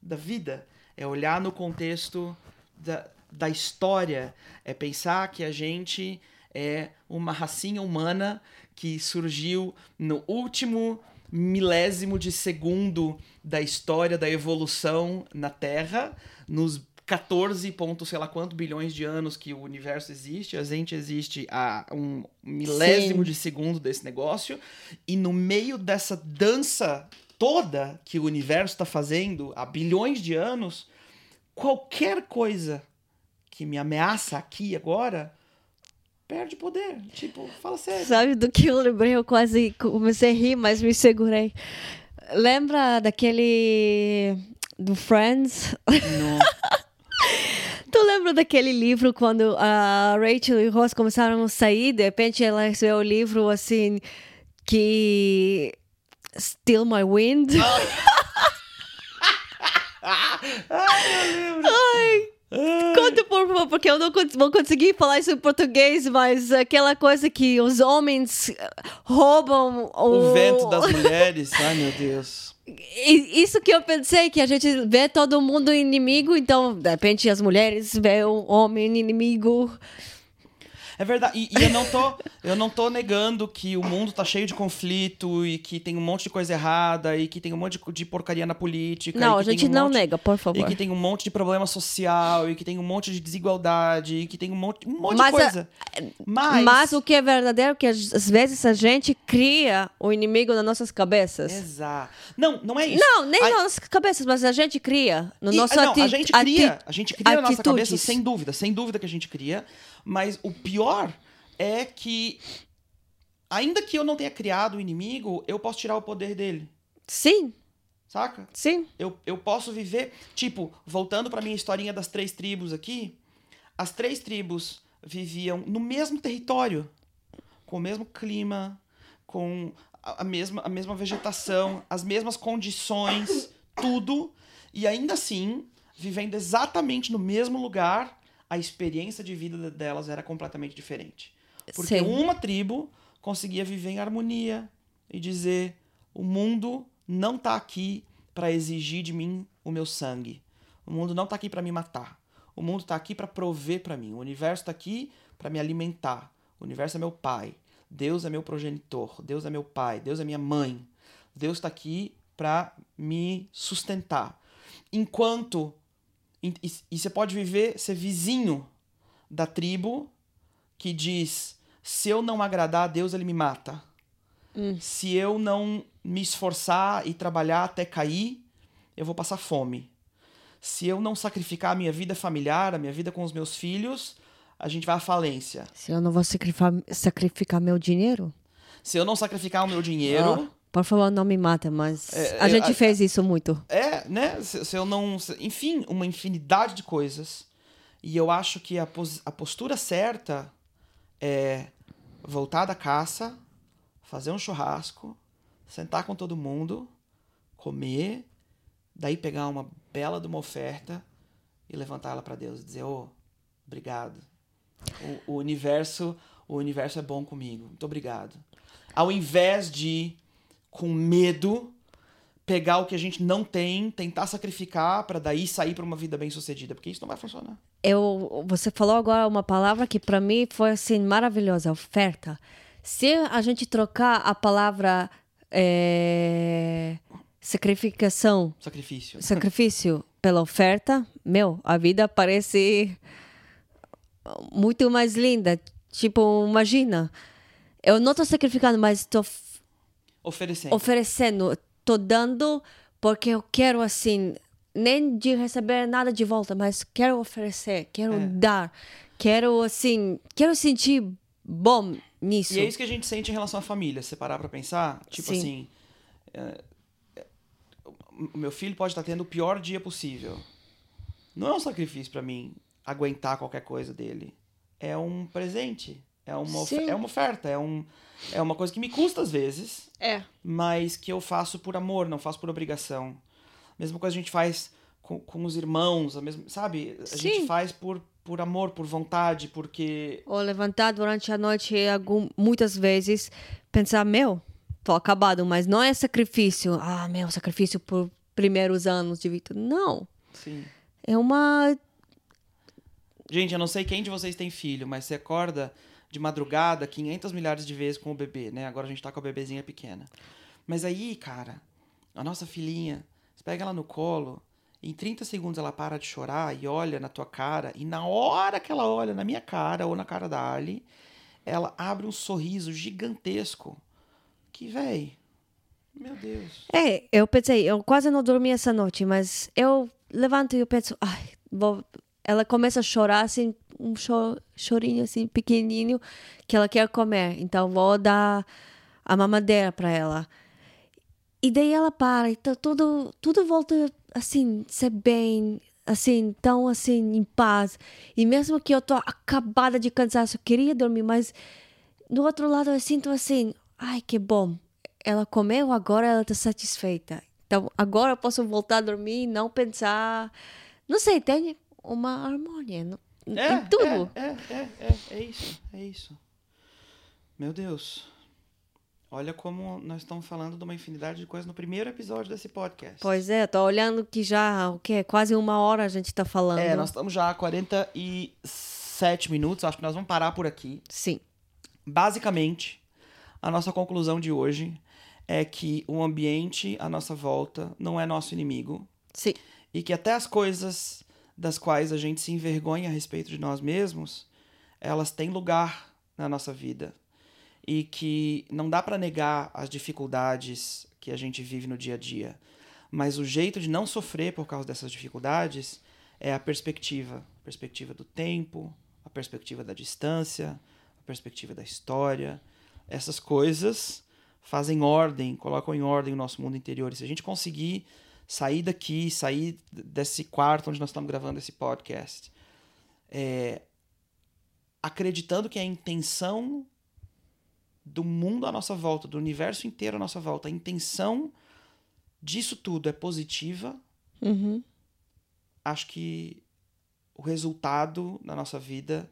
da vida, é olhar no contexto da, da história, é pensar que a gente é uma racinha humana que surgiu no último milésimo de segundo da história da evolução na Terra, nos 14 ponto sei lá quanto bilhões de anos que o universo existe, a gente existe a um milésimo Sim. de segundo desse negócio, e no meio dessa dança toda que o universo está fazendo há bilhões de anos, qualquer coisa que me ameaça aqui agora perde poder. Tipo, fala sério. Sabe do que eu lembrei? Eu quase comecei a rir, mas me segurei. Lembra daquele do Friends? Não. Tu lembra daquele livro quando a Rachel e o Ross começaram a sair, de repente ela recebeu o livro assim que Still My Wind. Ai, conta por favor, porque eu não vou conseguir falar isso em português, mas aquela coisa que os homens eh, roubam O vento das mulheres. Ai, meu Deus. Isso que eu pensei, que a gente vê todo mundo inimigo, então, de repente, as mulheres vê o homem inimigo. É verdade. E, e eu não tô, eu não tô negando que o mundo tá cheio de conflito e que tem um monte de coisa errada e que tem um monte de, porcaria na política. Não, e a gente um não monte- nega, por E favor. que tem um monte de problema social, e que tem um monte de desigualdade, e que tem um monte, um monte Mas de a- coisa. Mas, Mas o que é verdadeiro é que às vezes a gente cria o inimigo nas nossas cabeças. Exato. Não, não é isso. Não, nem A- nas nossas cabeças, mas a gente cria. No E- nosso não, ati- a gente cria, ati- a gente cria na nossa cabeça, atitudes. sem dúvida, sem dúvida que a gente cria. Mas o pior é que, ainda que eu não tenha criado o inimigo, eu posso tirar o poder dele, Sim, saca? sim. Eu, eu posso viver, tipo, voltando pra minha historinha das três tribos aqui, as três tribos viviam no mesmo território, com o mesmo clima, com a, mesma, a mesma vegetação, as mesmas condições, tudo, e ainda assim, vivendo exatamente no mesmo lugar, a experiência de vida delas era completamente diferente. Porque Sim. uma tribo conseguia viver em harmonia e dizer: o mundo não tá aqui para exigir de mim o meu sangue. O mundo não tá aqui para me matar. O mundo tá aqui para prover para mim. O universo tá aqui para me alimentar. O universo é meu pai. Deus é meu progenitor. Deus é meu pai. Deus é minha mãe. Deus tá aqui para me sustentar. Enquanto e, e- e você pode viver, ser vizinho da tribo que diz: se eu não agradar a Deus, ele me mata. Se eu não me esforçar e trabalhar até cair, eu vou passar fome. Se eu não sacrificar a minha vida familiar, a minha vida com os meus filhos, a gente vai à falência. Se eu não vou sacrificar, sacrificar meu dinheiro, Se eu não sacrificar o meu dinheiro, ah, por favor, não me mata, mas É, a eu- gente a- fez isso muito. É, né? Se, se eu não. se- enfim, uma infinidade de coisas. E eu acho que a, pos- a postura certa é voltar da caça, fazer um churrasco, sentar com todo mundo, comer, daí pegar uma bela de uma oferta e levantar ela para Deus e dizer: "Ô, obrigado. O, o universo, o universo é bom comigo. Muito obrigado." Ao invés de com medo pegar o que a gente não tem, tentar sacrificar para daí sair para uma vida bem-sucedida, porque isso não vai funcionar. Eu, você falou agora uma palavra que para mim foi assim maravilhosa, oferta. Se a gente trocar a palavra eh, sacrificação, Sacrifício. sacrifício pela oferta, meu, a vida parece muito mais linda. Tipo, imagina, eu não tô sacrificando, mas tô Oferecendo. oferecendo, tô dando porque eu quero assim, nem de receber nada de volta, mas quero oferecer, quero É. dar, quero assim, quero sentir bom nisso. E é isso que a gente sente em relação à família. Se parar pra pensar, tipo Sim. assim. é, o meu filho pode estar tendo o pior dia possível. Não é um sacrifício pra mim aguentar qualquer coisa dele. É um presente. É uma, Sim. é uma oferta. É, um, é uma coisa que me custa às vezes, É. mas que eu faço por amor, não faço por obrigação. Mesma coisa a gente faz com, com os irmãos, a mesma, sabe? A Sim. gente faz por, por amor, por vontade, porque Ou levantar durante a noite algum, muitas vezes pensar, meu, tô acabado, mas não é sacrifício. Ah, meu, sacrifício por primeiros anos de vida. Não. sim. É uma. Gente, eu não sei quem de vocês tem filho, mas você acorda de madrugada 500 milhares de vezes com o bebê, né? Agora a gente tá com a bebezinha pequena. Mas aí, cara, a nossa filhinha, você pega ela no colo, em 30 segundos ela para de chorar e olha na tua cara, e na hora que ela olha na minha cara ou na cara da Ali, ela abre um sorriso gigantesco. Que, véi, meu Deus. É, eu pensei, eu quase não dormi essa noite, mas eu levanto e eu penso, ai, vou... ela começa a chorar assim, um cho- chorinho assim pequenininho que ela quer comer, então vou dar a mamadeira para ela. E daí ela para, então tudo tudo volta assim, ser bem, assim, tão assim em paz. E mesmo que eu tô acabada de cansaço, eu queria dormir, mas do outro lado eu sinto assim, ai, que bom. Ela comeu, agora ela tá satisfeita. Então, agora eu posso voltar a dormir não pensar. Não sei, tem uma harmonia no, em tudo. É, é, é, é, é isso, é isso. Meu Deus. Olha como nós estamos falando de uma infinidade de coisas no primeiro episódio desse podcast. Pois é, tô olhando que já, o quê? Quase uma hora a gente tá falando. É, nós estamos já a 47 minutos, acho que nós vamos parar por aqui. Sim. Basicamente, a nossa conclusão de hoje é que o ambiente à nossa volta não é nosso inimigo Sim. e que até as coisas das quais a gente se envergonha a respeito de nós mesmos, elas têm lugar na nossa vida e que não dá para negar as dificuldades que a gente vive no dia a dia, mas o jeito de não sofrer por causa dessas dificuldades é a perspectiva, a perspectiva do tempo, a perspectiva da distância, a perspectiva da história. Essas coisas fazem ordem, colocam em ordem o nosso mundo interior. E se a gente conseguir sair daqui, sair desse quarto onde nós estamos gravando esse podcast, é, acreditando que a intenção do mundo à nossa volta, do universo inteiro à nossa volta, a intenção disso tudo é positiva, Uhum. acho que o resultado na nossa vida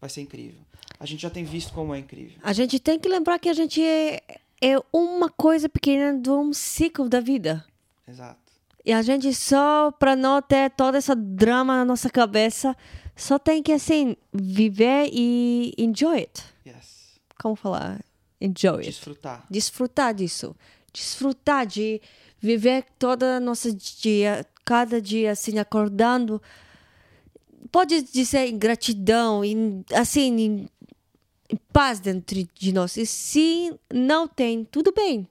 vai ser incrível. A gente já tem visto como é incrível. A gente tem que lembrar que a gente é, é uma coisa pequena de um ciclo da vida. Exato. E a gente só, para não ter toda essa drama na nossa cabeça, só tem que, assim, viver e enjoy it. Yes. Como falar? Enjoy it. Desfrutar. Desfrutar disso. Desfrutar de viver toda a nossa dia, cada dia, assim, acordando. Pode dizer em gratidão, em, assim, em, em paz dentro de nós. E se não tem, tudo bem.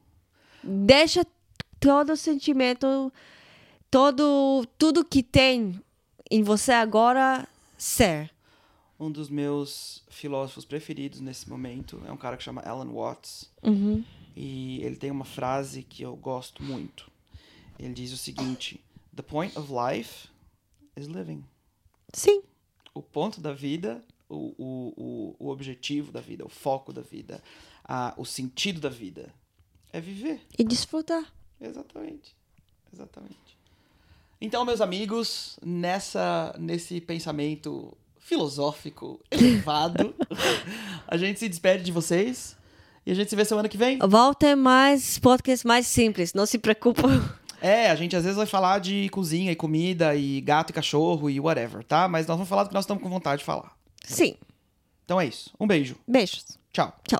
Deixa todo o sentimento, todo, tudo que tem em você agora ser. Um dos meus filósofos preferidos nesse momento é um cara que chama Alan Watts. Uhum. E ele tem uma frase que eu gosto muito. Ele diz o seguinte: The point of life is living. Sim. O ponto da vida, o, o, o, o objetivo da vida, o foco da vida, a, o sentido da vida é viver. E desfrutar. Exatamente. Exatamente. Então, meus amigos, nessa nesse pensamento filosófico elevado, a gente se despede de vocês e a gente se vê semana que vem. Voltem mais podcasts mais simples, não se preocupa. É, a gente às vezes vai falar de cozinha e comida e gato e cachorro e whatever, tá? Mas nós vamos falar do que nós estamos com vontade de falar. Sim. Então é isso. Um beijo. Beijos. Tchau. Tchau.